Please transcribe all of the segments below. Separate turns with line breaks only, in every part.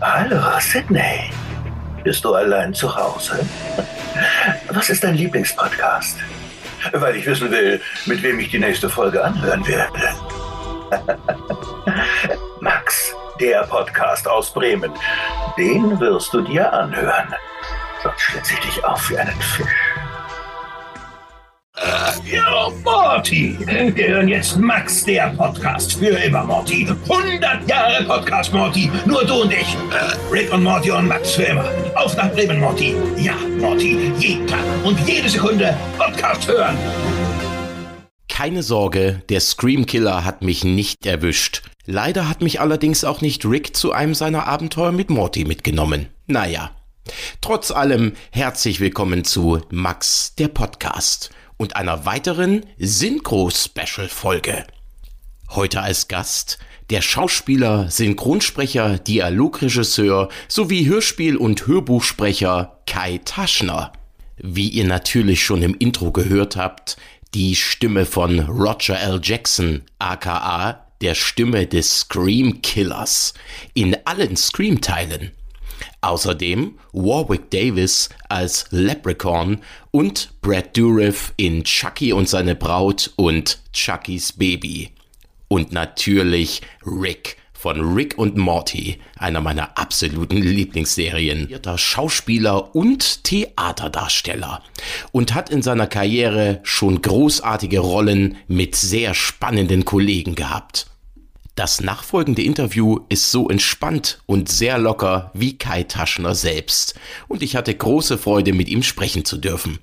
Hallo, Sydney. Bist du allein zu Hause? Was ist dein Lieblingspodcast? Weil ich wissen will, mit wem ich die nächste Folge anhören werde. Max, der Podcast aus Bremen. Den wirst du dir anhören. Sonst schlitze ich dich auf wie einen Fisch. Ja, Morty. Gehören jetzt Max, der Podcast für immer, Morty. 100 Jahre Podcast, Morty. Nur du und ich. Rick und Morty und Max für immer. Auf nach Bremen, Morty. Ja, Morty. Jeden Tag und jede Sekunde Podcast hören.
Keine Sorge, der Scream Killer hat mich nicht erwischt. Leider hat mich allerdings auch nicht Rick zu einem seiner Abenteuer mit Morty mitgenommen. Naja. Trotz allem herzlich willkommen zu Max, der Podcast und einer weiteren Synchro-Special-Folge. Heute als Gast der Schauspieler, Synchronsprecher, Dialogregisseur sowie Hörspiel- und Hörbuchsprecher Kai Taschner. Wie ihr natürlich schon im Intro gehört habt, die Stimme von Roger L. Jackson, aka der Stimme des Scream Killers, in allen Scream-Teilen. Außerdem Warwick Davis als Leprechaun und Brad Dourif in Chucky und seine Braut und Chuckys Baby. Und natürlich Rick von Rick und Morty, einer meiner absoluten Lieblingsserien. Schauspieler und Theaterdarsteller und hat in seiner Karriere schon großartige Rollen mit sehr spannenden Kollegen gehabt. Das nachfolgende Interview ist so entspannt und sehr locker wie Kai Taschner selbst. Und ich hatte große Freude, mit ihm sprechen zu dürfen.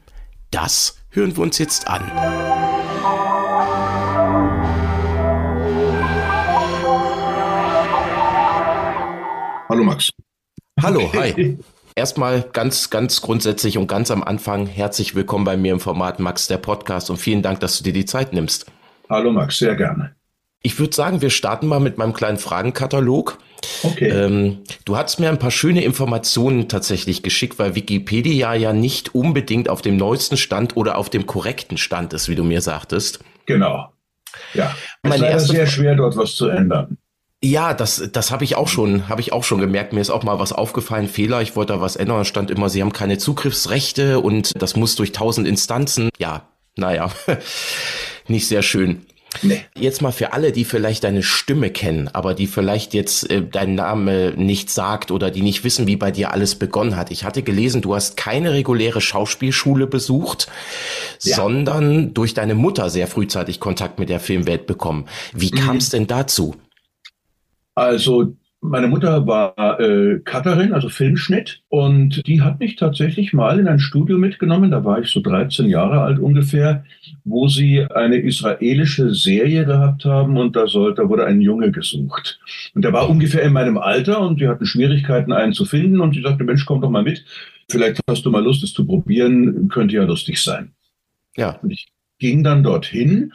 Das hören wir uns jetzt an.
Hallo Max.
Hallo, hi. Erstmal ganz, ganz grundsätzlich und ganz am Anfang herzlich willkommen bei mir im Format Max der Podcast und vielen Dank, dass du dir die Zeit nimmst.
Hallo Max, sehr gerne.
Ich würde sagen, wir starten mal mit meinem kleinen Fragenkatalog.
Okay.
Ähm, du hast mir ein paar schöne Informationen tatsächlich geschickt, weil Wikipedia ja nicht unbedingt auf dem neuesten Stand oder auf dem korrekten Stand ist, wie du mir sagtest.
Genau. Ja. Es ist leider sehr schwer, dort was zu ändern.
Ja, das, das habe ich auch schon, habe ich auch schon gemerkt. Mir ist auch mal was aufgefallen, Fehler. Ich wollte da was ändern. Stand immer, sie haben keine Zugriffsrechte und das muss durch tausend Instanzen. Ja, naja, nicht sehr schön.
Nee.
Jetzt mal für alle, die vielleicht deine Stimme kennen, aber die vielleicht jetzt äh, dein Name nicht sagt oder die nicht wissen, wie bei dir alles begonnen hat. Ich hatte gelesen, du hast keine reguläre Schauspielschule besucht,
Ja.
sondern durch deine Mutter sehr frühzeitig Kontakt mit der Filmwelt bekommen. Wie kam es denn dazu?
Also meine Mutter war äh, Cutterin, also Filmschnitt, und die hat mich tatsächlich mal in ein Studio mitgenommen, da war ich so 13 Jahre alt ungefähr, wo sie eine israelische Serie gehabt haben und da, sollte, da wurde ein Junge gesucht. Und der war ungefähr in meinem Alter und die hatten Schwierigkeiten, einen zu finden. Und sie sagte, Mensch, komm doch mal mit, vielleicht hast du mal Lust, es zu probieren, könnte ja lustig sein.
Ja,
Und ich ging dann dorthin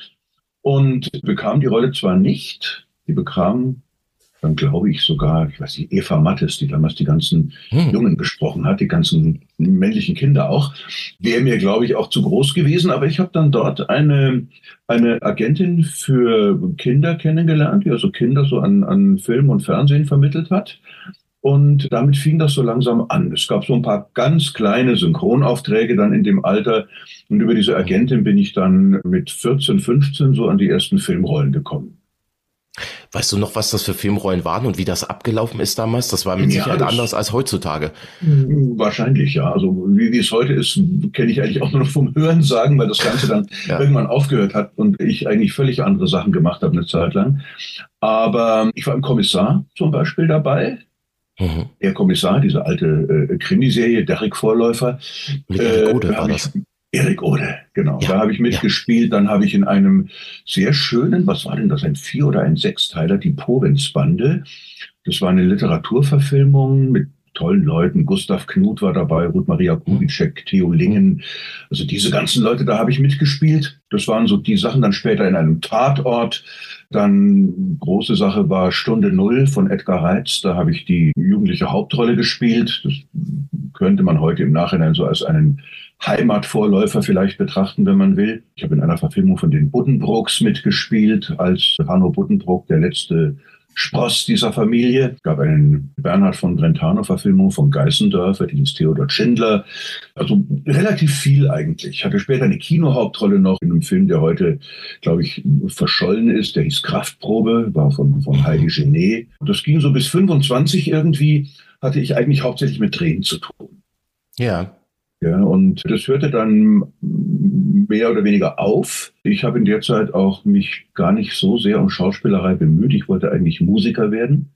und bekam die Rolle zwar nicht, die bekam dann glaube ich sogar, ich weiß nicht, Eva Mattes, die damals die ganzen
hm.
Jungen gesprochen hat, die ganzen männlichen Kinder auch, wäre mir, glaube ich, auch zu groß gewesen. Aber ich habe dann dort eine, eine Agentin für Kinder kennengelernt, die also Kinder so an, an Film und Fernsehen vermittelt hat. Und damit fing das so langsam an. Es gab so ein paar ganz kleine Synchronaufträge dann in dem Alter. Und über diese Agentin bin ich dann mit 14, 15 so an die ersten Filmrollen gekommen.
Weißt du noch, was das für Filmrollen waren und wie das abgelaufen ist damals? Das war mit
Ja,
Sicherheit anders als heutzutage.
Wahrscheinlich, ja. Also wie, wie es heute ist, kenne ich eigentlich auch nur noch vom Hören sagen, weil das Ganze dann
Ja.
irgendwann aufgehört hat und ich eigentlich völlig andere Sachen gemacht habe eine Zeit lang. Aber ich war im Kommissar zum Beispiel dabei.
Mhm.
Der Kommissar, diese alte äh, Krimiserie, Derek Vorläufer.
Mit Erik
Äh,
Ode
da
war das.
Ich, Erik Ode, genau.
Ja,
da habe ich mitgespielt. Dann habe ich in einem sehr schönen, was war denn das, ein Vier- oder ein Sechsteiler, die Provinzbande. Das war eine Literaturverfilmung mit tollen Leuten. Gustav Knut war dabei, Ruth Maria Kubitschek, Theo Lingen. Also diese ganzen Leute, da habe ich mitgespielt. Das waren so die Sachen dann später in einem Tatort. Dann große Sache war Stunde Null von Edgar Reitz. Da habe ich die jugendliche Hauptrolle gespielt. Das könnte man heute im Nachhinein so als einen Heimatvorläufer vielleicht betrachten, wenn man will. Ich habe in einer Verfilmung von den Buddenbrooks mitgespielt, als Hanno Buddenbrook, der letzte Spross dieser Familie. Es gab eine Bernhard von Brentano-Verfilmung von Geißendörfer, die hieß Theodor Schindler. Also relativ viel eigentlich. Ich hatte später eine Kinohauptrolle noch in einem Film, der heute, glaube ich, verschollen ist. Der hieß Kraftprobe, war von, von Heidi Genet. Das ging so bis 25 irgendwie, hatte ich eigentlich hauptsächlich mit Tränen zu tun.
Ja.
Ja, und das hörte dann mehr oder weniger auf. Ich habe in der Zeit auch mich gar nicht so sehr um Schauspielerei bemüht. Ich wollte eigentlich Musiker werden,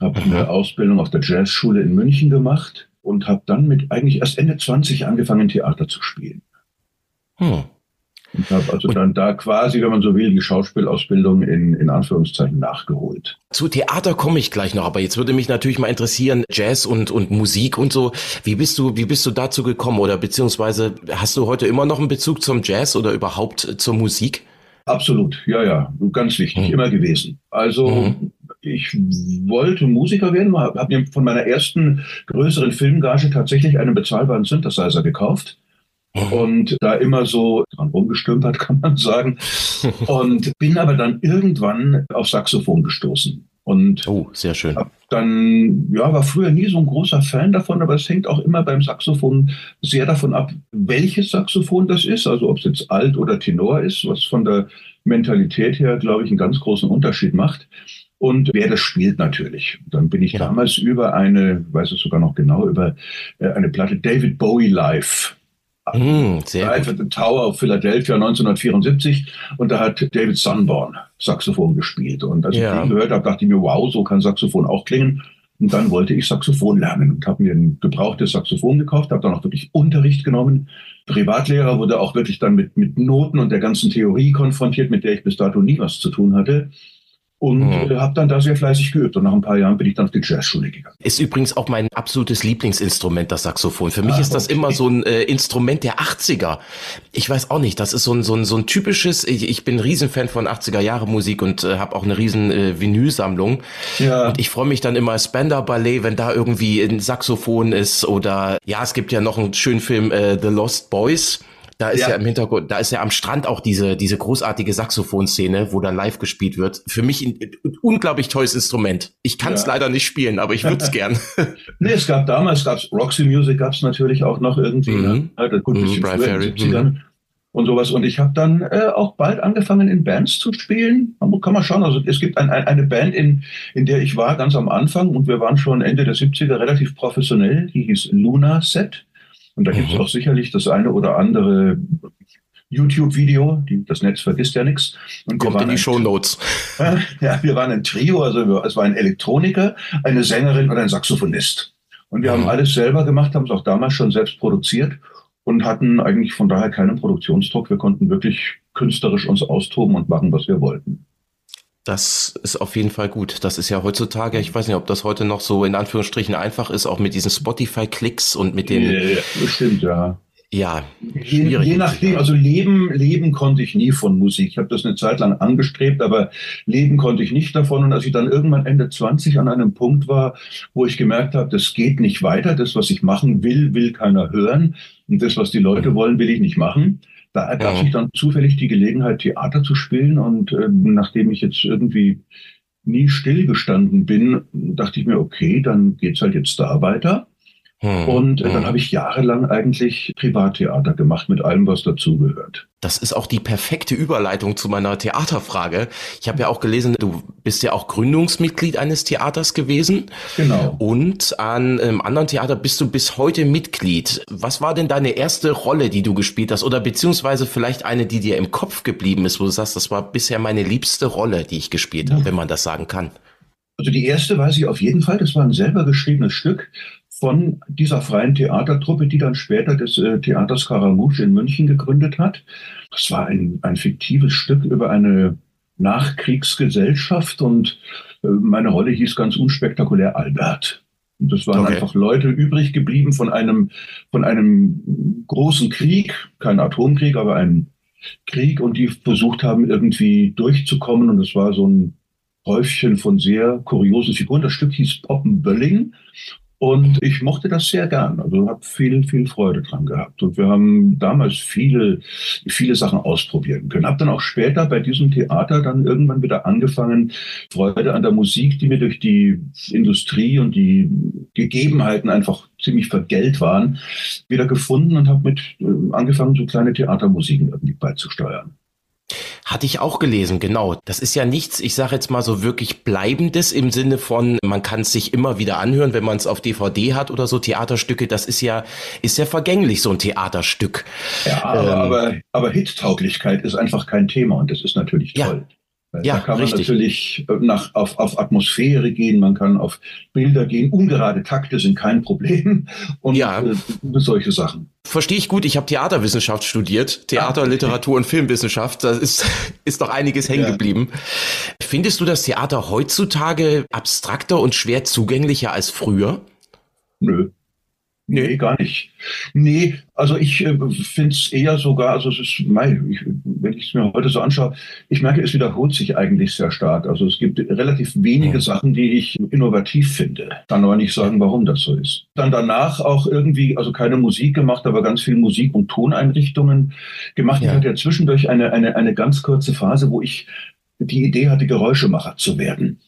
habe eine Ausbildung auf der Jazzschule in München gemacht und habe dann mit eigentlich erst Ende 20 angefangen, Theater zu spielen. Hm. Und habe also dann da quasi, wenn man so will, die Schauspielausbildung in, in Anführungszeichen nachgeholt.
Zu Theater komme ich gleich noch, aber jetzt würde mich natürlich mal interessieren, Jazz und, und Musik und so. Wie bist du, wie bist du dazu gekommen oder beziehungsweise hast du heute immer noch einen Bezug zum Jazz oder überhaupt zur Musik?
Absolut, ja, ja, ganz wichtig, mhm. immer gewesen. Also mhm. ich wollte Musiker werden, habe mir von meiner ersten größeren Filmgage tatsächlich einen bezahlbaren Synthesizer gekauft. Und da immer so dran rumgestümpert, kann man sagen. Und bin aber dann irgendwann auf Saxophon gestoßen. Und
oh, sehr schön.
Dann, ja, war früher nie so ein großer Fan davon, aber es hängt auch immer beim Saxophon sehr davon ab, welches Saxophon das ist. Also ob es jetzt Alt oder Tenor ist, was von der Mentalität her, glaube ich, einen ganz großen Unterschied macht. Und wer das spielt natürlich. Dann bin ich ja. damals über eine, weiß es sogar noch genau, über äh, eine Platte David Bowie Live Mm, sehr Live the Tower of Philadelphia 1974 und da hat David Sunborn Saxophon gespielt. Und als ja. ich den gehört habe, dachte ich mir, wow, so kann Saxophon auch klingen. Und dann wollte ich Saxophon lernen und habe mir ein gebrauchtes Saxophon gekauft, habe dann auch wirklich Unterricht genommen. Privatlehrer wurde auch wirklich dann mit, mit Noten und der ganzen Theorie konfrontiert, mit der ich bis dato nie was zu tun hatte und mhm. äh, habe dann da sehr fleißig geübt. Und nach ein paar Jahren bin ich dann auf die Jazzschule gegangen.
Ist übrigens auch mein absolutes Lieblingsinstrument, das Saxophon. Für mich ah, ist das okay. immer so ein äh, Instrument der 80er. Ich weiß auch nicht, das ist so ein, so ein, so ein typisches, ich, ich bin ein Riesenfan von 80er Jahre Musik und äh, habe auch eine riesen äh, Vinylsammlung. Ja. Und ich freue mich dann immer Spender Ballet, wenn da irgendwie ein Saxophon ist oder ja, es gibt ja noch einen schönen Film äh, The Lost Boys da ist ja. ja. im Hintergrund, da ist ja am Strand auch diese, diese großartige Saxophonszene, wo dann live gespielt wird. Für mich ein, ein unglaublich tolles Instrument. Ich kann es ja. leider nicht spielen, aber ich würde es gern.
nee, es gab damals, gab's Roxy Music, gab es natürlich auch noch irgendwie. Ne? Mhm. Ne? Gut, mhm, früher, 70ern. Mhm. Und sowas. Und ich habe dann äh, auch bald angefangen, in Bands zu spielen. Man kann man schauen. Also es gibt ein, ein, eine Band, in, in der ich war ganz am Anfang und wir waren schon Ende der 70er relativ professionell. Die hieß Luna Set. Und da gibt es mhm. auch sicherlich das eine oder andere YouTube-Video, das Netz vergisst ja nichts.
Und Kommt in die Show Notes.
Ja, wir waren ein Trio, also es war ein Elektroniker, eine Sängerin und ein Saxophonist. Und wir mhm. haben alles selber gemacht, haben es auch damals schon selbst produziert und hatten eigentlich von daher keinen Produktionsdruck. Wir konnten wirklich künstlerisch uns austoben und machen, was wir wollten.
Das ist auf jeden Fall gut. Das ist ja heutzutage, ich weiß nicht, ob das heute noch so in Anführungsstrichen einfach ist, auch mit diesen Spotify-Klicks und mit den.
Ja, bestimmt, ja.
Ja,
je, je nachdem, also leben, leben konnte ich nie von Musik. Ich habe das eine Zeit lang angestrebt, aber leben konnte ich nicht davon. Und als ich dann irgendwann Ende 20 an einem Punkt war, wo ich gemerkt habe, das geht nicht weiter, das, was ich machen will, will keiner hören. Und das, was die Leute wollen, will ich nicht machen da ergab sich dann zufällig die Gelegenheit, Theater zu spielen. Und äh, nachdem ich jetzt irgendwie nie stillgestanden bin, dachte ich mir, okay, dann geht's halt jetzt da weiter. Hm, und äh, dann hm. habe ich jahrelang eigentlich Privattheater gemacht mit allem, was dazugehört.
Das ist auch die perfekte Überleitung zu meiner Theaterfrage. Ich habe ja auch gelesen, du bist ja auch Gründungsmitglied eines Theaters gewesen.
Genau.
Und an einem anderen Theater bist du bis heute Mitglied. Was war denn deine erste Rolle, die du gespielt hast? Oder beziehungsweise vielleicht eine, die dir im Kopf geblieben ist, wo du sagst, das war bisher meine liebste Rolle, die ich gespielt habe, wenn man das sagen kann?
Also die erste weiß ich auf jeden Fall, das war ein selber geschriebenes Stück von dieser freien Theatertruppe, die dann später das äh, Theater Scaramouche in München gegründet hat. Das war ein, ein fiktives Stück über eine Nachkriegsgesellschaft und äh, meine Rolle hieß ganz unspektakulär Albert. Und das waren okay. einfach Leute übrig geblieben von einem, von einem großen Krieg, kein Atomkrieg, aber ein Krieg und die versucht haben, irgendwie durchzukommen. Und es war so ein Häufchen von sehr kuriosen Figuren. Das Stück hieß Poppenbölling Und ich mochte das sehr gern. Also habe viel, viel Freude dran gehabt. Und wir haben damals viele, viele Sachen ausprobieren können. Habe dann auch später bei diesem Theater dann irgendwann wieder angefangen, Freude an der Musik, die mir durch die Industrie und die Gegebenheiten einfach ziemlich vergällt waren, wieder gefunden und habe mit äh, angefangen, so kleine Theatermusiken irgendwie beizusteuern.
Hatte ich auch gelesen, genau. Das ist ja nichts, ich sage jetzt mal so wirklich Bleibendes im Sinne von, man kann es sich immer wieder anhören, wenn man es auf DVD hat oder so. Theaterstücke, das ist ja, ist ja vergänglich, so ein Theaterstück.
Ja, aber, ähm, aber, aber Hittauglichkeit ist einfach kein Thema und das ist natürlich toll. Ja. Ja, da kann man richtig. natürlich äh, nach, auf, auf Atmosphäre gehen, man kann auf Bilder gehen. Ungerade Takte sind kein Problem und ja. äh, solche Sachen.
Verstehe ich gut. Ich habe Theaterwissenschaft studiert, Theater, ah, Literatur und Filmwissenschaft. Da ist, ist doch einiges hängen geblieben. Ja. Findest du das Theater heutzutage abstrakter und schwer zugänglicher als früher?
Nö. Nee, gar nicht. Nee, also ich äh, finde es eher sogar, also es ist, mei, ich, wenn ich es mir heute so anschaue, ich merke, es wiederholt sich eigentlich sehr stark. Also es gibt relativ wenige mhm. Sachen, die ich innovativ finde. Kann aber nicht sagen, warum das so ist. Dann danach auch irgendwie, also keine Musik gemacht, aber ganz viel Musik- und Toneinrichtungen gemacht. Ja. Ich hatte ja zwischendurch eine, eine, eine ganz kurze Phase, wo ich die Idee hatte, Geräuschemacher zu werden.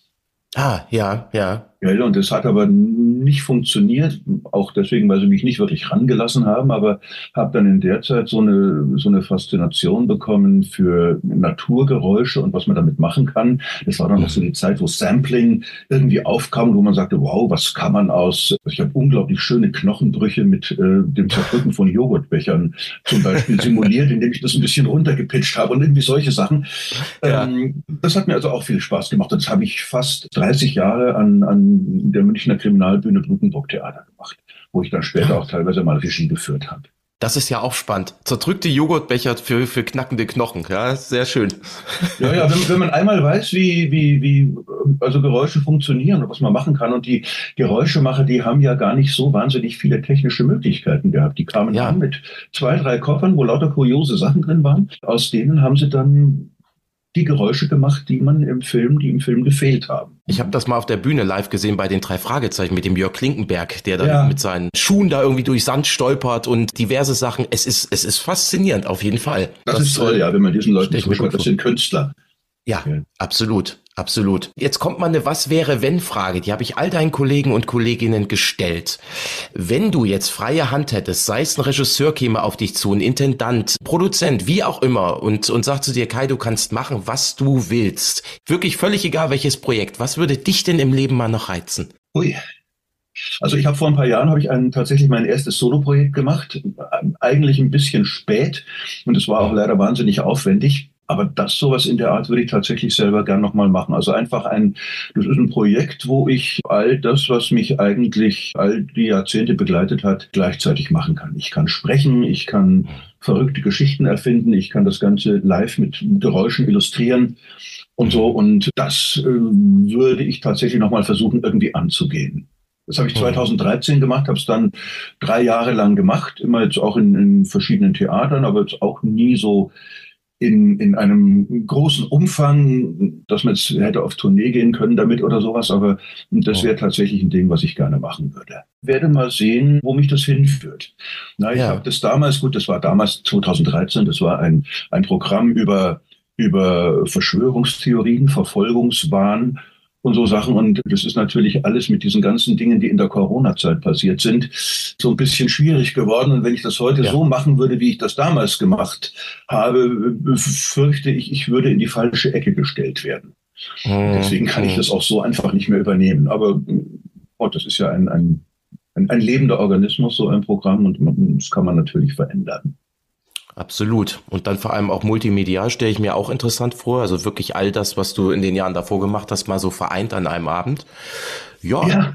Ah, ja, ja.
Ja, und das hat aber nicht funktioniert, auch deswegen, weil sie mich nicht wirklich rangelassen haben, aber habe dann in der Zeit so eine, so eine Faszination bekommen für Naturgeräusche und was man damit machen kann. Das war dann noch so die Zeit, wo Sampling irgendwie aufkam, wo man sagte, wow, was kann man aus, ich habe unglaublich schöne Knochenbrüche mit äh, dem Zerdrücken von Joghurtbechern zum Beispiel simuliert, indem ich das ein bisschen runtergepitcht habe und irgendwie solche Sachen. Ja. Ähm, das hat mir also auch viel Spaß gemacht. Das habe ich fast 30 Jahre an, an der Münchner Kriminalbühne Blutenburg Theater gemacht, wo ich dann später auch teilweise mal Regie geführt habe.
Das ist ja auch spannend. Zerdrückte Joghurtbecher für, für knackende Knochen. Ja, sehr schön.
Ja, ja, wenn, wenn man einmal weiß, wie, wie, wie also Geräusche funktionieren und was man machen kann. Und die Geräuschemacher, die haben ja gar nicht so wahnsinnig viele technische Möglichkeiten gehabt. Die kamen ja. an mit zwei, drei Koffern, wo lauter kuriose Sachen drin waren. Aus denen haben sie dann die Geräusche gemacht, die man im Film, die im Film gefehlt haben.
Ich habe das mal auf der Bühne live gesehen bei den drei Fragezeichen mit dem Jörg Klinkenberg, der dann ja. mit seinen Schuhen da irgendwie durch Sand stolpert und diverse Sachen. Es ist, es ist faszinierend, auf jeden Fall.
Das, das ist toll, ja, wenn man diesen Leuten zuschaut. Das sind Künstler.
Ja, ja, absolut. Absolut. Jetzt kommt mal eine Was wäre wenn Frage, die habe ich all deinen Kollegen und Kolleginnen gestellt. Wenn du jetzt freie Hand hättest, sei es ein Regisseur käme auf dich zu, ein Intendant, Produzent, wie auch immer und, und sagt zu dir, Kai, du kannst machen, was du willst. Wirklich völlig egal welches Projekt. Was würde dich denn im Leben mal noch reizen?
Ui, also ich habe vor ein paar Jahren habe ich ein, tatsächlich mein erstes Soloprojekt gemacht, eigentlich ein bisschen spät und es war auch leider wahnsinnig aufwendig. Aber das sowas in der Art würde ich tatsächlich selber gern nochmal machen. Also einfach ein, das ist ein Projekt, wo ich all das, was mich eigentlich all die Jahrzehnte begleitet hat, gleichzeitig machen kann. Ich kann sprechen, ich kann verrückte Geschichten erfinden, ich kann das Ganze live mit Geräuschen illustrieren und so. Und das äh, würde ich tatsächlich nochmal versuchen, irgendwie anzugehen. Das habe ich 2013 gemacht, habe es dann drei Jahre lang gemacht, immer jetzt auch in, in verschiedenen Theatern, aber jetzt auch nie so in, in einem großen Umfang, dass man jetzt hätte auf Tournee gehen können damit oder sowas, aber das wäre tatsächlich ein Ding, was ich gerne machen würde. Werde mal sehen, wo mich das hinführt. Na, ich ja. habe das damals, gut, das war damals 2013, das war ein, ein Programm über, über Verschwörungstheorien, Verfolgungswahn und so Sachen. Und das ist natürlich alles mit diesen ganzen Dingen, die in der Corona-Zeit passiert sind, so ein bisschen schwierig geworden. Und wenn ich das heute ja. so machen würde, wie ich das damals gemacht habe, fürchte ich, ich würde in die falsche Ecke gestellt werden. Mhm. Deswegen kann ich hm. das auch so einfach nicht mehr übernehmen. Aber oh, das ist ja ein, ein, ein, ein lebender Organismus, so ein Programm, und das kann man natürlich verändern.
Absolut. Und dann vor allem auch multimedial stelle ich mir auch interessant vor. Also wirklich all das, was du in den Jahren davor gemacht hast, mal so vereint an einem Abend. Ja. ja.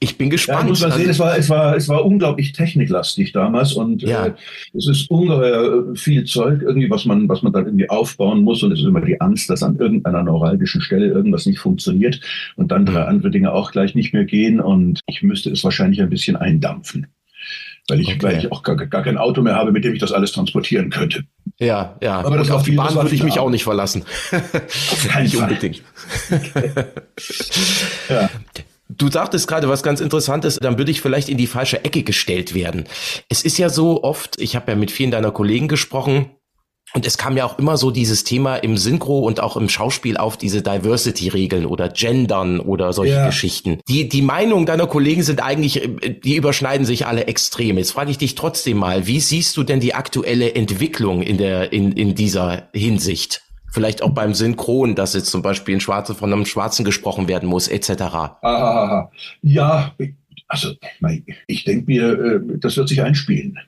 Ich bin gespannt. Ja,
muss man sehen, also, es war, es war, es war unglaublich techniklastig damals und ja. äh, es ist ungeheuer viel Zeug irgendwie, was man, was man dann irgendwie aufbauen muss und es ist immer die Angst, dass an irgendeiner neuralgischen Stelle irgendwas nicht funktioniert und dann drei andere Dinge auch gleich nicht mehr gehen und ich müsste es wahrscheinlich ein bisschen eindampfen weil ich, okay. weil ich auch gar, gar, kein Auto mehr habe, mit dem ich das alles transportieren könnte.
Ja, ja. Aber das auf die Bahn würde ich mich auch nicht verlassen.
Nicht unbedingt.
ja. Du sagtest gerade was ganz Interessantes, dann würde ich vielleicht in die falsche Ecke gestellt werden. Es ist ja so oft, ich habe ja mit vielen deiner Kollegen gesprochen, und es kam ja auch immer so dieses Thema im Synchro und auch im Schauspiel auf diese Diversity-Regeln oder Gendern oder solche ja. Geschichten. Die, die Meinungen deiner Kollegen sind eigentlich, die überschneiden sich alle extrem. Jetzt frage ich dich trotzdem mal, wie siehst du denn die aktuelle Entwicklung in der, in, in dieser Hinsicht? Vielleicht auch beim Synchron, dass jetzt zum Beispiel ein Schwarze von einem Schwarzen gesprochen werden muss, etc.
Ah, ja, also ich denke mir, äh, das wird sich einspielen.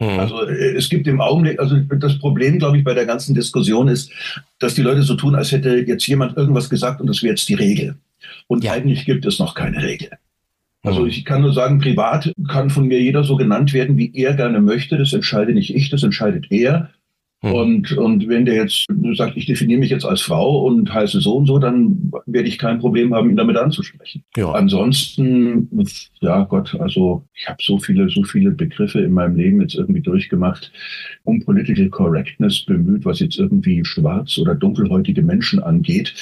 Hm. Also äh, es gibt im Augenblick, also das Problem, glaube ich, bei der ganzen Diskussion ist, dass die Leute so tun, als hätte jetzt jemand irgendwas gesagt und das wäre jetzt die Regel. Und ja. eigentlich gibt es noch keine Regel. Also hm. ich kann nur sagen, privat kann von mir jeder so genannt werden, wie er gerne möchte. Das entscheide nicht ich, das entscheidet er. Mhm. Und, und wenn der jetzt sagt, ich definiere mich jetzt als Frau und heiße so und so, dann werde ich kein Problem haben, ihn damit anzusprechen. Ja. Ansonsten, ja Gott, also ich habe so viele, so viele Begriffe in meinem Leben jetzt irgendwie durchgemacht, um Political Correctness bemüht, was jetzt irgendwie schwarz oder dunkelhäutige Menschen angeht.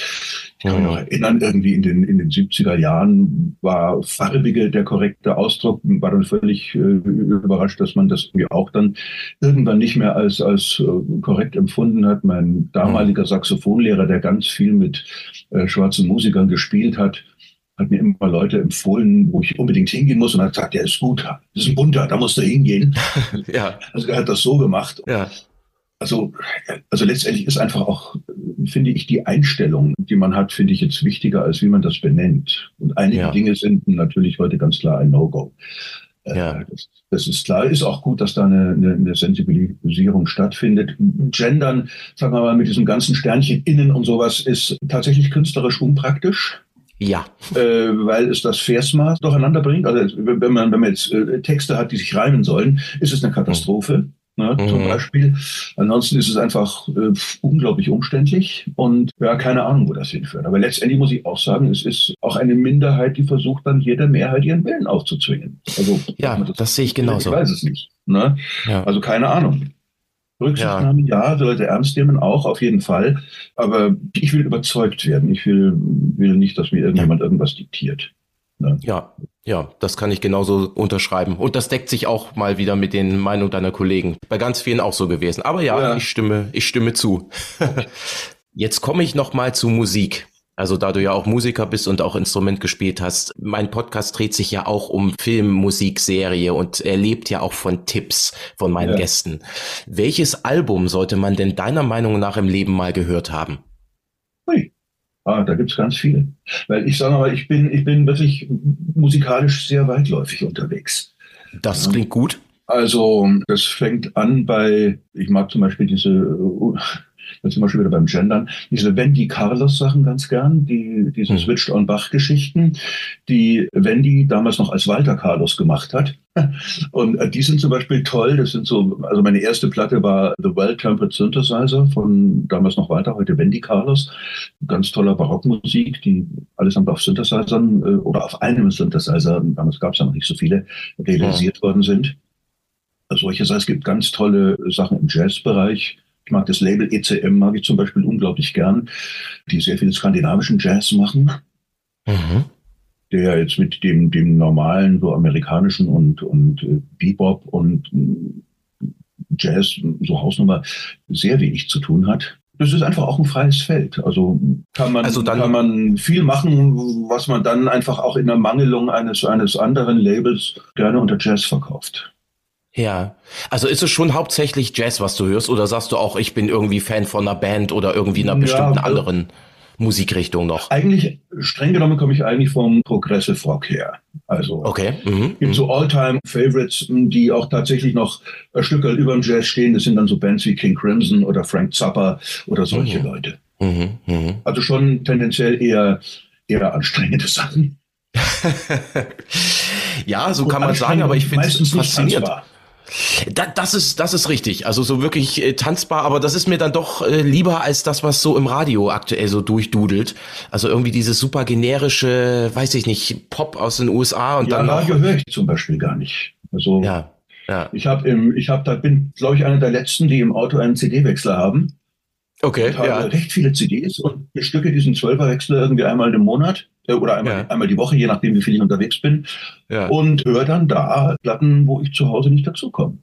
Ich kann mich noch erinnern, irgendwie in den, in den 70er Jahren war farbige der korrekte Ausdruck, war dann völlig äh, überrascht, dass man das irgendwie auch dann irgendwann nicht mehr als, als äh, korrekt empfunden hat. Mein damaliger mhm. Saxophonlehrer, der ganz viel mit äh, schwarzen Musikern gespielt hat, hat mir immer Leute empfohlen, wo ich unbedingt hingehen muss und hat gesagt, der ist gut, das ist ein bunter, da musst du hingehen. ja. Also er hat das so gemacht. Ja. Also, also letztendlich ist einfach auch, finde ich, die Einstellung, die man hat, finde ich jetzt wichtiger, als wie man das benennt. Und einige ja. Dinge sind natürlich heute ganz klar ein No-Go. Äh, ja. Das, das, ist klar. Ist auch gut, dass da eine, eine, eine Sensibilisierung stattfindet. Gendern, sagen wir mal, mit diesem ganzen Sternchen innen und sowas ist tatsächlich künstlerisch unpraktisch.
Ja.
Äh, weil es das Versmaß durcheinander bringt. Also wenn man, wenn man jetzt äh, Texte hat, die sich reimen sollen, ist es eine Katastrophe. Mhm ne, mhm. zum Beispiel. Ansonsten ist es einfach äh, unglaublich umständlich und ja, keine Ahnung, wo das hinführt. Aber letztendlich muss ich auch sagen, es ist auch eine Minderheit, die versucht dann jeder Mehrheit ihren Willen aufzuzwingen.
Also ja, das, das, sehe ich genauso.
Ich weiß es nicht. Ne? Ja. Also keine Ahnung. Rücksichtnahme, ja. ja, Leute ernst nehmen auch, auf jeden Fall. Aber ich will überzeugt werden. Ich will, will nicht, dass mir irgendjemand ja. irgendwas diktiert.
Ne? Ja, ja, das kann ich genauso unterschreiben. Und das deckt sich auch mal wieder mit den Meinungen deiner Kollegen. Bei ganz vielen auch so gewesen. Aber ja, ja. ich stimme, ich stimme zu. Jetzt komme ich noch mal zu Musik. Also da du ja auch Musiker bist und auch Instrument gespielt hast, mein Podcast dreht sich ja auch um Film, Musik, Serie und er lebt ja auch von Tipps von meinen ja. Gästen. Welches Album sollte man denn deiner Meinung nach im Leben mal gehört haben?
Ui. Ah, da gibt's ganz viele. Weil ich sage mal, ich bin, ich bin wirklich musikalisch sehr weitläufig unterwegs.
Das klingt gut.
Also, das fängt an bei, ich mag zum Beispiel diese jetzt sind wir schon wieder beim Gendern, diese Wendy Carlos Sachen ganz gern, die, diese mhm. Switched on Bach Geschichten, die Wendy damals noch als Walter Carlos gemacht hat. Und äh, die sind zum Beispiel toll. Das sind so, also meine erste Platte war The Well-Tempered Synthesizer von damals noch Walter, heute Wendy Carlos. Ganz toller Barockmusik, die allesamt auf Synthesizern äh, oder auf einem Synthesizer, damals gab es ja noch nicht so viele, realisiert ja. worden sind. Solche Sachen. Es gibt ganz tolle Sachen im Jazzbereich. Ich mag das Label ECM, mag ich zum Beispiel unglaublich gern, die sehr viel skandinavischen Jazz machen. Mhm. Der jetzt mit dem, dem normalen, so amerikanischen und, und äh, Bebop und äh, Jazz, so Hausnummer, sehr wenig zu tun hat. Das ist einfach auch ein freies Feld. Also kann man, also kann man viel machen, was man dann einfach auch in der Mangelung eines, eines anderen Labels gerne unter Jazz verkauft.
Ja, also ist es schon hauptsächlich Jazz, was du hörst, oder sagst du auch, ich bin irgendwie Fan von einer Band oder irgendwie einer bestimmten ja, also anderen Musikrichtung noch?
Eigentlich, streng genommen komme ich eigentlich vom Progressive Rock her. Also
okay. Mhm.
gibt so All-Time-Favorites, die auch tatsächlich noch ein Stück über dem Jazz stehen. Das sind dann so Bands wie King Crimson oder Frank Zappa oder solche mhm. Leute. Mhm. Mhm. Also schon tendenziell eher, eher anstrengende Sachen.
ja, so kann man sagen, aber ich finde es faszinierend. Tanzbar. Da, das ist das ist richtig. Also so wirklich äh, tanzbar, aber das ist mir dann doch äh, lieber als das, was so im Radio aktuell so durchdudelt. Also irgendwie dieses super generische, weiß ich nicht, Pop aus den USA und
ja,
dann
Radio höre ich zum Beispiel gar nicht. Also ja, ja. ich habe im, ich habe da bin, glaube ich, einer der letzten, die im Auto einen CD-Wechsler haben.
Okay.
Ich habe ja. recht viele CDs und bestücke diesen Zwölferwechsler irgendwie einmal im Monat. Äh, oder einmal, ja. einmal die Woche, je nachdem, wie viel ich unterwegs bin. Ja. Und höre dann da Platten, wo ich zu Hause nicht dazukomme.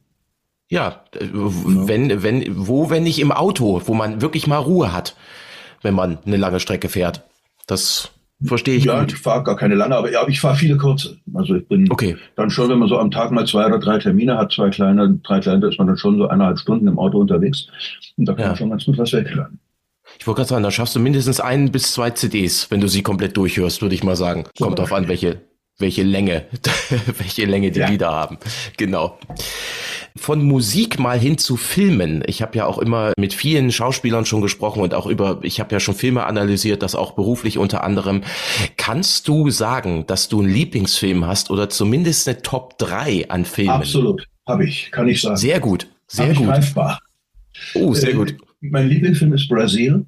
Ja, wenn, wenn, wo, wenn nicht im Auto, wo man wirklich mal Ruhe hat, wenn man eine lange Strecke fährt. Das verstehe ich
ja, gut. ich fahre gar keine lange, aber ja, ich fahre viele kurze. Also ich bin okay. dann schon, wenn man so am Tag mal zwei oder drei Termine hat, zwei kleine, drei kleine, da ist man dann schon so eineinhalb Stunden im Auto unterwegs. Und da kann ja. man schon ganz gut was weghören.
Ich wollte gerade sagen, da schaffst du mindestens ein bis zwei CDs, wenn du sie komplett durchhörst, würde ich mal sagen. Kommt drauf an, welche, welche Länge, welche Länge die ja. Lieder haben. Genau. Von Musik mal hin zu Filmen. Ich habe ja auch immer mit vielen Schauspielern schon gesprochen und auch über, ich habe ja schon Filme analysiert, das auch beruflich unter anderem. Kannst du sagen, dass du einen Lieblingsfilm hast oder zumindest eine Top 3 an Filmen?
Absolut, habe ich, kann ich sagen.
Sehr gut, sehr hab gut.
greifbar.
Oh, sehr äh, gut.
Mein Lieblingsfilm ist Brasil.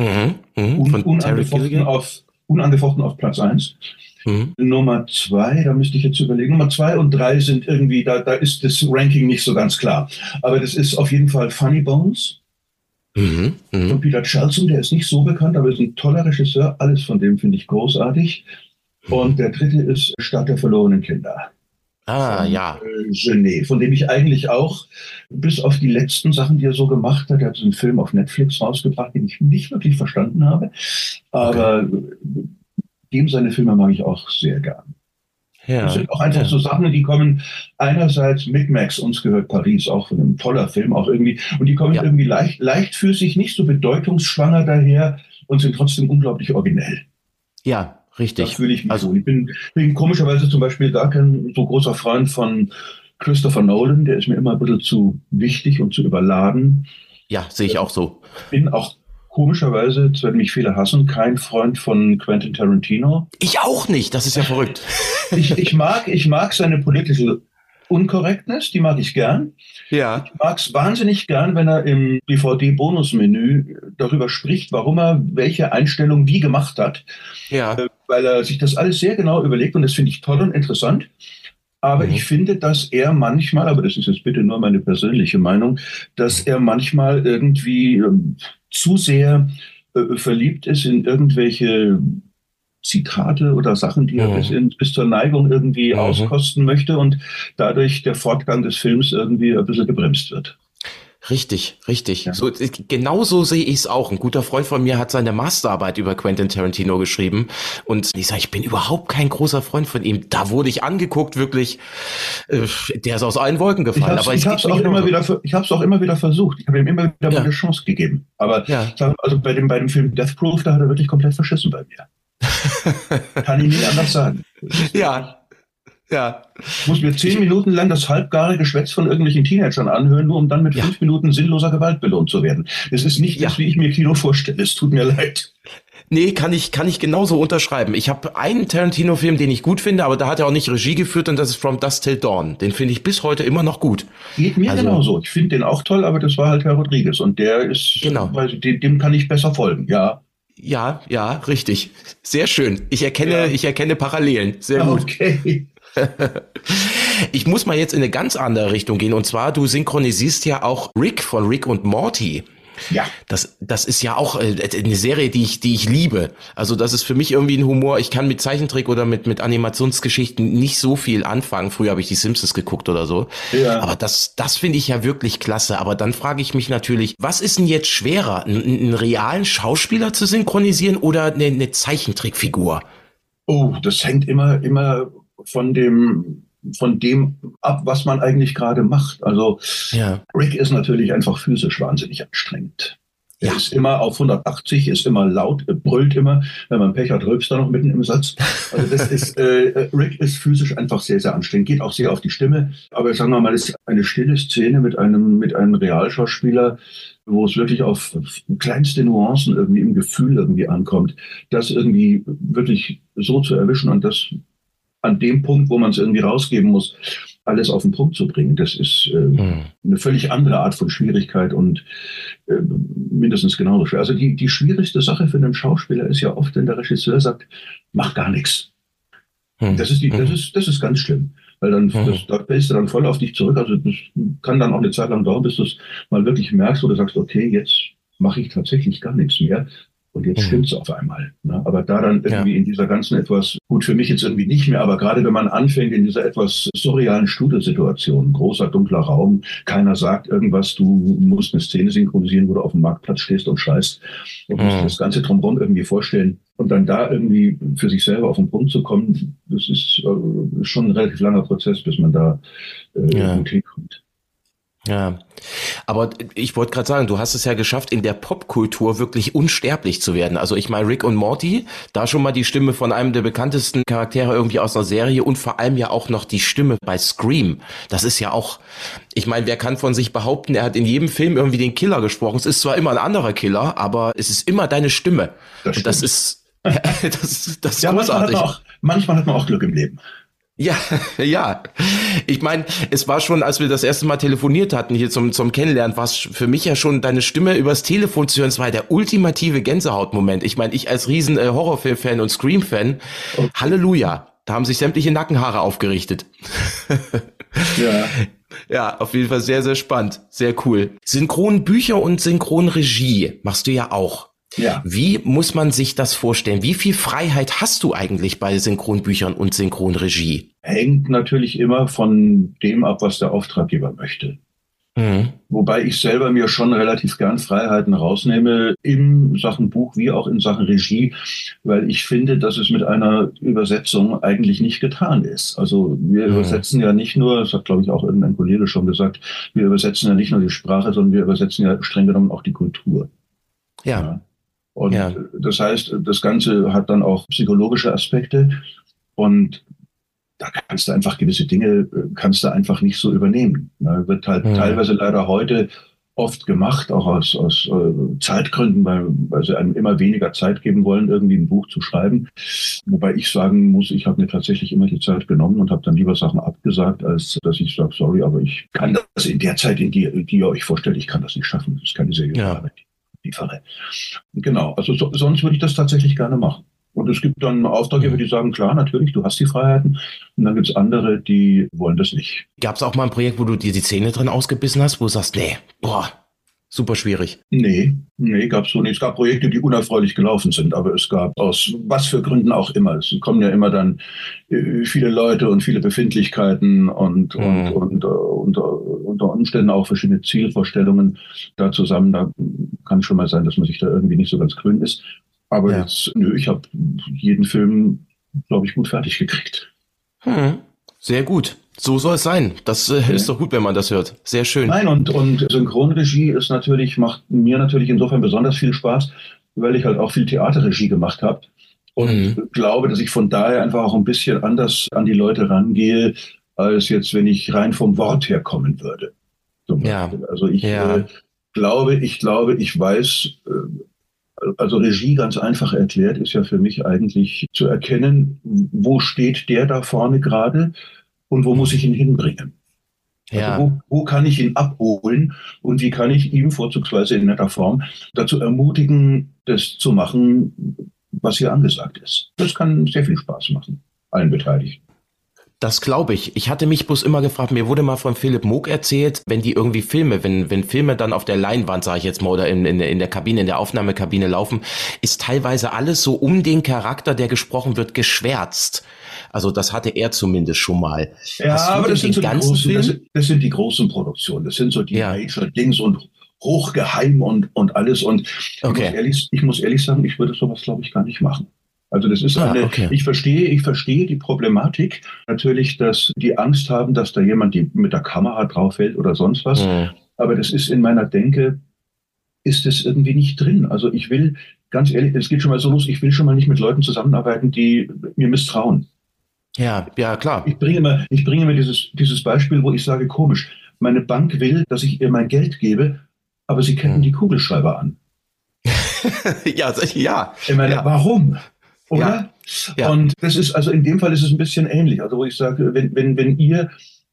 Mhm, mh, Un unangefochten, auf, unangefochten auf Platz 1. Mhm. Nummer zwei, da müsste ich jetzt überlegen. Nummer zwei und drei sind irgendwie, da, da ist das Ranking nicht so ganz klar. Aber das ist auf jeden Fall Funny Bones. Mhm. Mhm. Von Peter Charlson, der ist nicht so bekannt, aber ist ein toller Regisseur. Alles von dem finde ich großartig. Mhm. Und der dritte ist Stadt der verlorenen Kinder.
Ah,
von,
ja.
Äh, Genet, von dem ich eigentlich auch, bis auf die letzten Sachen, die er so gemacht hat, er hat so einen Film auf Netflix rausgebracht, den ich nicht wirklich verstanden habe. Aber okay dem seine Filme mag ich auch sehr gern. Ja, das sind auch einfach ja. so Sachen, die kommen einerseits mit Max, uns gehört Paris, auch von einem toller Film, auch irgendwie, und die kommen ja. irgendwie leicht, leichtfüßig, nicht so bedeutungsschwanger daher und sind trotzdem unglaublich originell.
Ja, richtig.
Das fühle ich mich also, so. Ich bin, bin komischerweise zum Beispiel gar kein so großer Freund von Christopher Nolan, der ist mir immer ein bisschen zu wichtig und zu überladen.
Ja, sehe ich auch so.
Bin auch komischerweise, jetzt werden mich viele hassen, kein Freund von Quentin Tarantino.
Ich auch nicht, das ist ja verrückt.
ich, ich, mag, ich mag seine politische Unkorrektness, die mag ich gern.
Ja.
Ich mag es wahnsinnig gern, wenn er im DVD-Bonusmenü darüber spricht, warum er welche Einstellung wie gemacht hat.
Ja. Äh,
weil er sich das alles sehr genau überlegt und das finde ich toll und interessant. Aber mhm. ich finde, dass er manchmal, aber das ist jetzt bitte nur meine persönliche Meinung, dass er manchmal irgendwie ähm, zu sehr äh, verliebt ist in irgendwelche Zitate oder Sachen, die er mhm. bis, in, bis zur Neigung irgendwie mhm. auskosten möchte und dadurch der Fortgang des Films irgendwie ein bisschen gebremst wird.
Richtig, richtig. Ja. So, genau so sehe ich es auch. Ein guter Freund von mir hat seine Masterarbeit über Quentin Tarantino geschrieben. Und ich sage, ich bin überhaupt kein großer Freund von ihm. Da wurde ich angeguckt, wirklich, äh, der ist aus allen Wolken gefallen.
Ich habe es auch, immer wieder, ich hab's auch immer wieder versucht. Ich habe ihm immer wieder ja. eine Chance gegeben. Aber ja. also bei dem, bei dem Film Death Proof, da hat er wirklich komplett verschissen bei mir. Kann ich nicht anders sagen.
Ja, ja.
Ich muss mir zehn Minuten lang das halbgare Geschwätz von irgendwelchen Teenagern anhören, nur um dann mit ja. fünf Minuten sinnloser Gewalt belohnt zu werden. Es ist nicht ja. das, wie ich mir Kino vorstelle. Es tut mir leid.
Nee, kann ich, kann ich genauso unterschreiben. Ich habe einen Tarantino-Film, den ich gut finde, aber da hat er auch nicht Regie geführt und das ist From Dust Till Dawn. Den finde ich bis heute immer noch gut.
Geht mir also, genauso. Ich finde den auch toll, aber das war halt Herr Rodriguez und der ist,
genau.
weil dem, dem kann ich besser folgen, ja.
Ja, ja, richtig. Sehr schön. Ich erkenne, ja. ich erkenne Parallelen. Sehr gut. Okay. ich muss mal jetzt in eine ganz andere Richtung gehen. Und zwar, du synchronisierst ja auch Rick von Rick und Morty.
Ja.
Das, das ist ja auch äh, eine Serie, die ich, die ich liebe. Also das ist für mich irgendwie ein Humor. Ich kann mit Zeichentrick oder mit, mit Animationsgeschichten nicht so viel anfangen. Früher habe ich die Simpsons geguckt oder so. Ja. Aber das, das finde ich ja wirklich klasse. Aber dann frage ich mich natürlich, was ist denn jetzt schwerer, einen, einen realen Schauspieler zu synchronisieren oder eine, eine Zeichentrickfigur?
Oh, das hängt immer, immer von dem von dem ab, was man eigentlich gerade macht. Also ja. Rick ist natürlich einfach physisch wahnsinnig anstrengend. Er ja. ist immer auf 180, ist immer laut, brüllt immer. Wenn man Pech hat, rülpst er noch mitten im Satz. Also das ist, äh, Rick ist physisch einfach sehr, sehr anstrengend, geht auch sehr auf die Stimme. Aber sagen wir mal, es ist eine stille Szene mit einem, mit einem Realschauspieler, wo es wirklich auf kleinste Nuancen irgendwie im Gefühl irgendwie ankommt, das irgendwie wirklich so zu erwischen und das an dem Punkt, wo man es irgendwie rausgeben muss, alles auf den Punkt zu bringen. Das ist äh, hm. eine völlig andere Art von Schwierigkeit und äh, mindestens genauso schwer. Also die, die schwierigste Sache für einen Schauspieler ist ja oft, wenn der Regisseur sagt, mach gar nichts. Hm. Das ist, die, das, hm. ist, das ist ganz schlimm. Weil dann, hm. das, da fällst du dann voll auf dich zurück. Also das kann dann auch eine Zeit lang dauern, bis du es mal wirklich merkst, wo du sagst, okay, jetzt mache ich tatsächlich gar nichts mehr. Und jetzt mhm. stimmt's auf einmal. Ne? Aber da dann irgendwie ja. in dieser ganzen etwas, gut für mich jetzt irgendwie nicht mehr, aber gerade wenn man anfängt in dieser etwas surrealen Studiosituation, großer dunkler Raum, keiner sagt irgendwas, du musst eine Szene synchronisieren, wo du auf dem Marktplatz stehst und scheißt und musst mhm. das Ganze drumherum irgendwie vorstellen. Und dann da irgendwie für sich selber auf den Punkt zu kommen, das ist äh, schon ein relativ langer Prozess, bis man da äh, ja. gut hinkommt.
Ja, aber ich wollte gerade sagen, du hast es ja geschafft, in der Popkultur wirklich unsterblich zu werden. Also ich meine, Rick und Morty, da schon mal die Stimme von einem der bekanntesten Charaktere irgendwie aus einer Serie und vor allem ja auch noch die Stimme bei Scream. Das ist ja auch, ich meine, wer kann von sich behaupten, er hat in jedem Film irgendwie den Killer gesprochen. Es ist zwar immer ein anderer Killer, aber es ist immer deine Stimme. Das und das ist,
das, das ist ja, großartig. Manchmal hat, auch, manchmal hat man auch Glück im Leben.
Ja, ja. Ich meine, es war schon, als wir das erste Mal telefoniert hatten hier zum, zum Kennenlernen, war es für mich ja schon deine Stimme übers Telefon zu hören. Es war der ultimative Gänsehautmoment. Ich meine, ich als riesen äh, Horrorfilm-Fan und Scream-Fan, okay. Halleluja. Da haben sich sämtliche Nackenhaare aufgerichtet. ja. Ja, auf jeden Fall sehr, sehr spannend. Sehr cool. Synchronbücher und Synchronregie machst du ja auch. Ja. Wie muss man sich das vorstellen? Wie viel Freiheit hast du eigentlich bei Synchronbüchern und Synchronregie?
Hängt natürlich immer von dem ab, was der Auftraggeber möchte. Mhm. Wobei ich selber mir schon relativ gern Freiheiten rausnehme, in Sachen Buch wie auch in Sachen Regie, weil ich finde, dass es mit einer Übersetzung eigentlich nicht getan ist. Also wir mhm. übersetzen ja nicht nur, das hat glaube ich auch irgendein Kollege schon gesagt, wir übersetzen ja nicht nur die Sprache, sondern wir übersetzen ja streng genommen auch die Kultur. ja. ja. Und ja. das heißt, das Ganze hat dann auch psychologische Aspekte und da kannst du einfach gewisse Dinge, kannst du einfach nicht so übernehmen. Da wird halt ja. teilweise leider heute oft gemacht, auch aus, aus äh, Zeitgründen, weil, weil sie einem immer weniger Zeit geben wollen, irgendwie ein Buch zu schreiben. Wobei ich sagen muss, ich habe mir tatsächlich immer die Zeit genommen und habe dann lieber Sachen abgesagt, als dass ich sage, sorry, aber ich kann das in der Zeit, in die, die ihr euch vorstellt, ich kann das nicht schaffen. Das ist keine seriöse ja. Arbeit liefere. Genau, also so, sonst würde ich das tatsächlich gerne machen. Und es gibt dann Auftraggeber, die sagen, klar, natürlich, du hast die Freiheiten. Und dann gibt es andere, die wollen das nicht.
Gab es auch mal ein Projekt, wo du dir die Zähne drin ausgebissen hast, wo du sagst, nee, boah, super schwierig.
Nee, nee, gab es so nicht. Es gab Projekte, die unerfreulich gelaufen sind, aber es gab aus was für Gründen auch immer. Es kommen ja immer dann äh, viele Leute und viele Befindlichkeiten und, mhm. und, und, und uh, unter Umständen auch verschiedene Zielvorstellungen da zusammen. Da kann schon mal sein, dass man sich da irgendwie nicht so ganz grün ist. Aber ja. jetzt, nö, ich habe jeden Film, glaube ich, gut fertig gekriegt.
Hm. Sehr gut. So soll es sein. Das äh, ist doch gut, wenn man das hört. Sehr schön.
Nein, und, und Synchronregie ist natürlich, macht mir natürlich insofern besonders viel Spaß, weil ich halt auch viel Theaterregie gemacht habe. Und mhm. glaube, dass ich von daher einfach auch ein bisschen anders an die Leute rangehe, als jetzt, wenn ich rein vom Wort her kommen würde. Ja. Also ich ja. äh, glaube, ich glaube, ich weiß, äh, also Regie ganz einfach erklärt, ist ja für mich eigentlich zu erkennen, wo steht der da vorne gerade und wo muss ich ihn hinbringen? Also ja. Also wo, wo kann ich ihn abholen und wie kann ich ihm vorzugsweise in netter Form dazu ermutigen, das zu machen, was hier angesagt ist. Das kann sehr viel Spaß machen, allen Beteiligten.
Das glaube ich. Ich hatte mich bloß immer gefragt, mir wurde mal von Philipp Moog erzählt, wenn die irgendwie Filme, wenn, wenn Filme dann auf der Leinwand, sage ich jetzt mal, oder in, in, in der Kabine, in der Aufnahmekabine laufen, ist teilweise alles so um den Charakter, der gesprochen wird, geschwärzt. Also das hatte er zumindest schon mal.
Ja, aber das sind, so großen, das, das, sind die großen Produktionen. Das sind so die ja. Major-Dings und hochgeheim und, und alles. Und okay. ich, muss ehrlich, ich muss ehrlich sagen, ich würde sowas, glaube ich, gar nicht machen. Also das ist ah, eine, okay. ich verstehe, ich verstehe die Problematik natürlich, dass die Angst haben, dass da jemand die mit der Kamera drauf fällt oder sonst was. Mhm. Aber das ist in meiner Denke, ist es irgendwie nicht drin. Also ich will, ganz ehrlich, es geht schon mal so los, ich will schon mal nicht mit Leuten zusammenarbeiten, die mir misstrauen.
Ja, ja, klar.
Ich bringe mal, ich bringe mir dieses, dieses Beispiel, wo ich sage, komisch, meine Bank will, dass ich ihr mein Geld gebe, aber sie kennen hm. die Kugelschreiber an.
ja, ja.
Ich meine, ja. warum? Oder? Ja. ja. Und das ist, also in dem Fall ist es ein bisschen ähnlich. Also wo ich sage, wenn, wenn, wenn ihr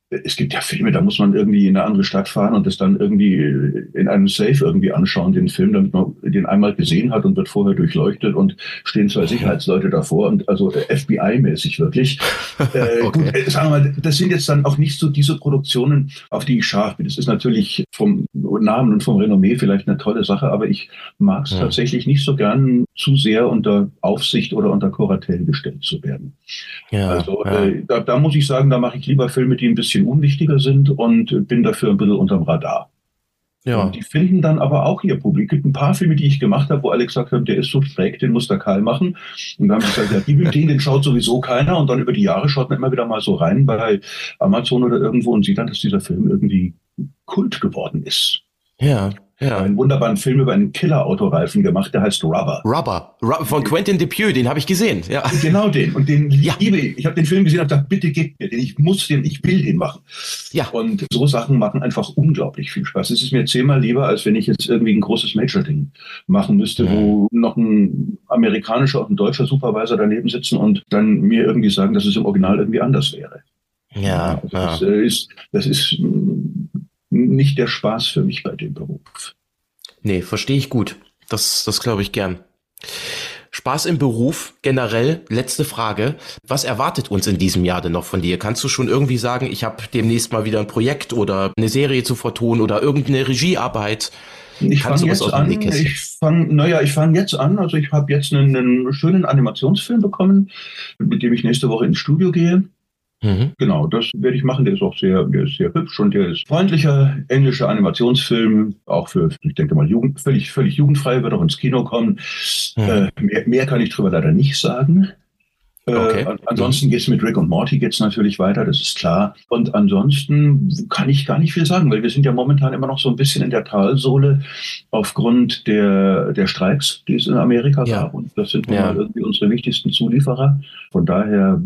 es gibt ja Filme, da muss man irgendwie in eine andere Stadt fahren und das dann irgendwie in einem Safe irgendwie anschauen, den Film, damit man den einmal gesehen hat und wird vorher durchleuchtet und stehen zwei Sicherheitsleute davor und also FBI-mäßig wirklich. Äh, okay. Gut, äh, sagen wir mal, das sind jetzt dann auch nicht so diese Produktionen, auf die ich scharf bin. Das ist natürlich vom Namen und vom Renommee vielleicht eine tolle Sache, aber ich mag es ja. tatsächlich nicht so gern, zu sehr unter Aufsicht oder unter Kuratell gestellt zu werden. Ja, also ja. Äh, da, da muss ich sagen, da mache ich lieber Filme, die ein bisschen bisschen unwichtiger sind und bin dafür ein bisschen unterm Radar. Ja. Und die finden dann aber auch ihr Publikum. Ein paar Filme, die ich gemacht habe, wo alle gesagt haben, der ist so schräg, den muss der Karl machen. Und dann haben sie gesagt, ja, die den, den schaut sowieso keiner. Und dann über die Jahre schaut man immer wieder mal so rein bei Amazon oder irgendwo und sieht dann, dass dieser Film irgendwie Kult geworden ist.
Ja ja.
einen wunderbaren Film über einen Killer-Autoreifen gemacht, der heißt Rubber.
Rubber, Rubber von Quentin Dupieux, den habe ich gesehen. Ja.
Genau den. Und den ja. liebe ich. Ich habe den Film gesehen und gesagt, bitte gib mir den. Ich muss den, ich will den machen. Ja. Und so Sachen machen einfach unglaublich viel Spaß. Es ist mir zehnmal lieber, als wenn ich jetzt irgendwie ein großes Major-Ding machen müsste, ja. wo noch ein amerikanischer und ein deutscher Supervisor daneben sitzen und dann mir irgendwie sagen, dass es im Original irgendwie anders wäre.
Ja,
also ja. Das, äh, ist, das ist nicht der Spaß für mich bei dem Beruf.
Nee, verstehe ich gut. Das, das glaube ich gern. Spaß im Beruf generell, letzte Frage. Was erwartet uns in diesem Jahr denn noch von dir? Kannst du schon irgendwie sagen, ich habe demnächst mal wieder ein Projekt oder eine Serie zu vertonen oder irgendeine Regiearbeit?
Ich fange jetzt an. Ich fange, naja, ich fange jetzt an. Also ich habe jetzt einen, einen schönen Animationsfilm bekommen, mit dem ich nächste Woche ins Studio gehe. Mhm. Genau, das werde ich machen. Der ist auch sehr, der ist sehr hübsch und der ist freundlicher englischer Animationsfilm, auch für, ich denke mal, Jugend, völlig, völlig jugendfrei, wird auch ins Kino kommen. Mhm. Äh, mehr, mehr, kann ich darüber leider nicht sagen. Äh, okay. Äh, ansonsten geht es mit Rick und Morty geht's natürlich weiter, das ist klar. Und ansonsten kann ich gar nicht viel sagen, weil wir sind ja momentan immer noch so ein bisschen in der Talsohle aufgrund der, der Streiks, die es in Amerika ja. gab. Und das sind ja. irgendwie unsere wichtigsten Zulieferer. Von daher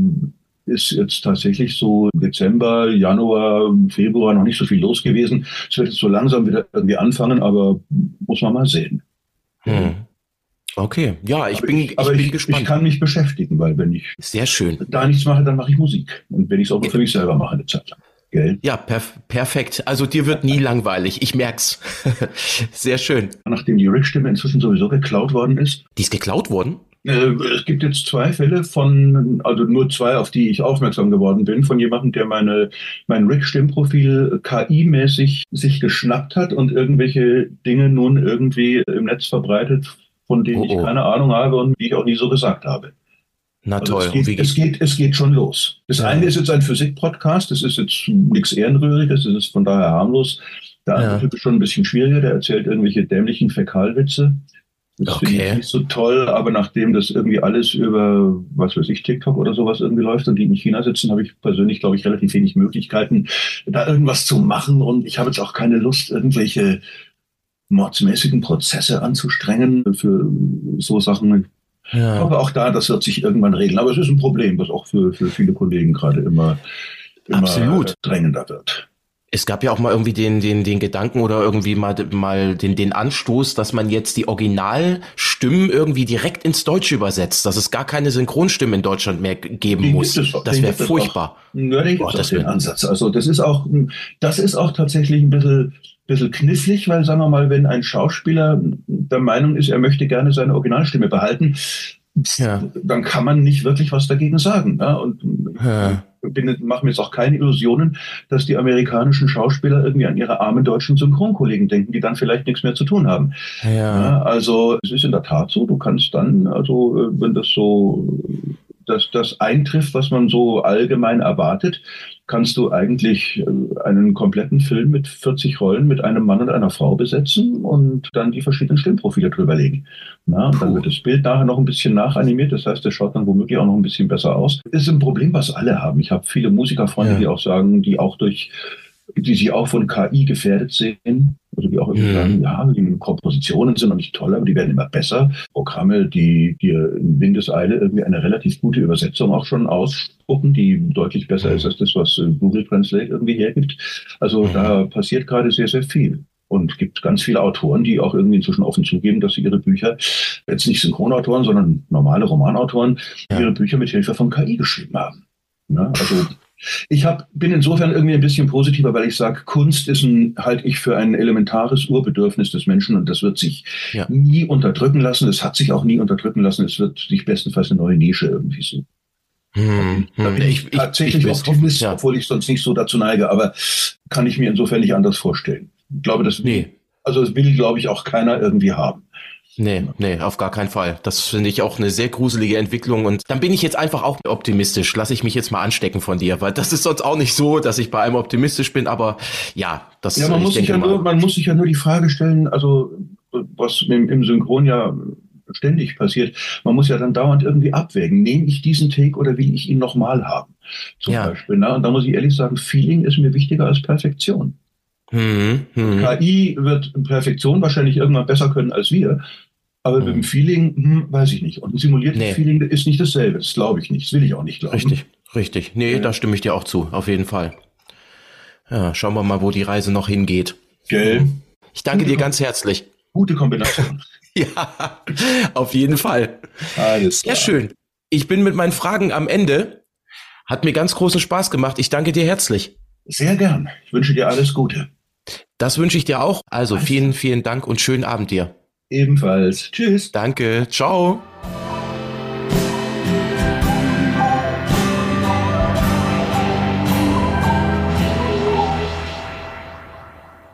ist jetzt tatsächlich so Dezember, Januar, Februar noch nicht so viel los gewesen. Es wird jetzt so langsam wieder irgendwie anfangen, aber muss man mal sehen.
Hm. Okay, ja, ich aber bin, ich, ich bin
ich,
gespannt.
Ich kann mich beschäftigen, weil wenn ich
sehr schön
da nichts mache, dann mache ich Musik. Und wenn ich es auch für mich selber mache, eine Zeit lang.
Gell? Ja, perf perfekt. Also dir wird nie langweilig. Ich merk's. sehr schön.
Nachdem die Rick-Stimme inzwischen sowieso geklaut worden ist.
Die ist geklaut worden?
Äh, es gibt jetzt zwei Fälle von, also nur zwei, auf die ich aufmerksam geworden bin, von jemandem, der meine, mein Rick-Stimmprofil KI-mäßig sich geschnappt hat und irgendwelche Dinge nun irgendwie im Netz verbreitet, von denen oh, oh. ich keine Ahnung habe und die ich auch nie so gesagt habe.
Na also toll.
Es geht, es geht, es geht schon los. Das ja. eine ist jetzt ein Physik-Podcast, das ist jetzt nichts Ehrenrühriges, das ist von daher harmlos. Der andere ja. Typ ist schon ein bisschen schwieriger, der erzählt irgendwelche dämlichen Fäkalwitze. Das okay. finde ich nicht so toll, aber nachdem das irgendwie alles über, was weiß ich, TikTok oder sowas irgendwie läuft und die in China sitzen, habe ich persönlich, glaube ich, relativ wenig Möglichkeiten, da irgendwas zu machen. Und ich habe jetzt auch keine Lust, irgendwelche mordsmäßigen Prozesse anzustrengen für so Sachen. Ja. Aber auch da, das wird sich irgendwann regeln. Aber es ist ein Problem, was auch für, für viele Kollegen gerade immer, immer
Absolut.
drängender wird.
Es gab ja auch mal irgendwie den, den, den Gedanken oder irgendwie mal, mal den, den Anstoß, dass man jetzt die Originalstimmen irgendwie direkt ins Deutsche übersetzt, dass es gar keine Synchronstimmen in Deutschland mehr geben den muss. Es, das wäre furchtbar.
Ja, den Boah, das den Ansatz. Also das ist auch, das ist auch tatsächlich ein bisschen, bisschen knifflig, weil sagen wir mal, wenn ein Schauspieler der Meinung ist, er möchte gerne seine Originalstimme behalten, ja. dann kann man nicht wirklich was dagegen sagen. Ja? Und ja. Bin, mache mir jetzt auch keine Illusionen, dass die amerikanischen Schauspieler irgendwie an ihre armen deutschen Synchronkollegen denken, die dann vielleicht nichts mehr zu tun haben. Ja. also es ist in der Tat so, du kannst dann, also äh, wenn das so dass das eintrifft, was man so allgemein erwartet, kannst du eigentlich äh, einen kompletten Film mit 40 Rollen mit einem Mann und einer Frau besetzen und dann die verschiedenen Stimmprofile drüberlegen. Na, dann wird das Bild nachher noch ein bisschen nachanimiert, das heißt, das schaut dann womöglich auch noch ein bisschen besser aus. Das ist ein Problem, was alle haben. Ich habe viele Musikerfreunde, ja. die auch sagen, die auch durch die sich auch von KI gefährdet sehen. Also die auch irgendwie sagen, ja, die Kompositionen sind noch nicht toll, aber die werden immer besser. Programme, die dir in Windeseile irgendwie eine relativ gute Übersetzung auch schon ausspucken, die deutlich besser ist als das, was äh, Google Translate irgendwie hergibt. Also da passiert gerade sehr, sehr viel. Und gibt ganz viele Autoren, die auch irgendwie inzwischen offen zugeben, dass sie ihre Bücher, jetzt nicht Synchronautoren, sondern normale Romanautoren, ihre Bücher mit Hilfe von KI geschrieben haben. Ja, also Ich hab, bin insofern irgendwie ein bisschen positiver, weil ich sage, Kunst ist ein, halte ich für ein elementares Urbedürfnis des Menschen und das wird sich ja. nie unterdrücken lassen. Es hat sich auch nie unterdrücken lassen. Es wird sich bestenfalls eine neue Nische irgendwie suchen. Hm, da bin ich, ich tatsächlich ich, Optimist, ja. obwohl ich sonst nicht so dazu neige, aber kann ich mir insofern nicht anders vorstellen. Ich glaube, das nee. also das will, glaube ich, auch keiner irgendwie haben.
Nee, nee, auf gar keinen Fall. Das finde ich auch eine sehr gruselige Entwicklung und dann bin ich jetzt einfach auch optimistisch. Lass ich mich jetzt mal anstecken von dir, weil das ist sonst auch nicht so, dass ich bei einem optimistisch bin, aber ja, das
ja, man muss sich ja nur, man muss sich ja nur die Frage stellen, also was im, im Synchron ja ständig passiert. Man muss ja dann dauernd irgendwie abwägen. Nehme ich diesen Take oder will ich ihn nochmal haben? Zum ja. Beispiel. Ne? Und da muss ich ehrlich sagen, Feeling ist mir wichtiger als Perfektion. Hm, hm. KI wird Perfektion wahrscheinlich irgendwann besser können als wir. Aber hm. mit dem Feeling, hm, weiß ich nicht. Und ein simuliertes nee. Feeling ist nicht dasselbe. Das glaube ich nicht. Das will ich auch nicht glauben.
Richtig, richtig. Nee, ja. da stimme ich dir auch zu. Auf jeden Fall. Ja, schauen wir mal, wo die Reise noch hingeht.
Gell?
Ich danke Gute dir ganz herzlich.
Gute Kombination.
ja, auf jeden Fall. Alles klar. Ja, schön. Ich bin mit meinen Fragen am Ende. Hat mir ganz großen Spaß gemacht. Ich danke dir herzlich.
Sehr gern. Ich wünsche dir alles Gute.
Das wünsche ich dir auch. Also vielen, vielen Dank und schönen Abend dir.
Ebenfalls. Tschüss.
Danke. Ciao.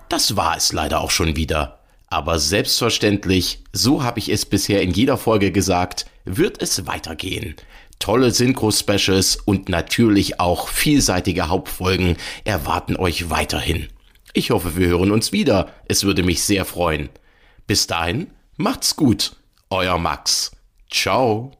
Das war es leider auch schon wieder. Aber selbstverständlich, so habe ich es bisher in jeder Folge gesagt, wird es weitergehen. Tolle Synchro-Specials und natürlich auch vielseitige Hauptfolgen erwarten euch weiterhin. Ich hoffe, wir hören uns wieder. Es würde mich sehr freuen. Bis dahin, macht's gut. Euer Max. Ciao.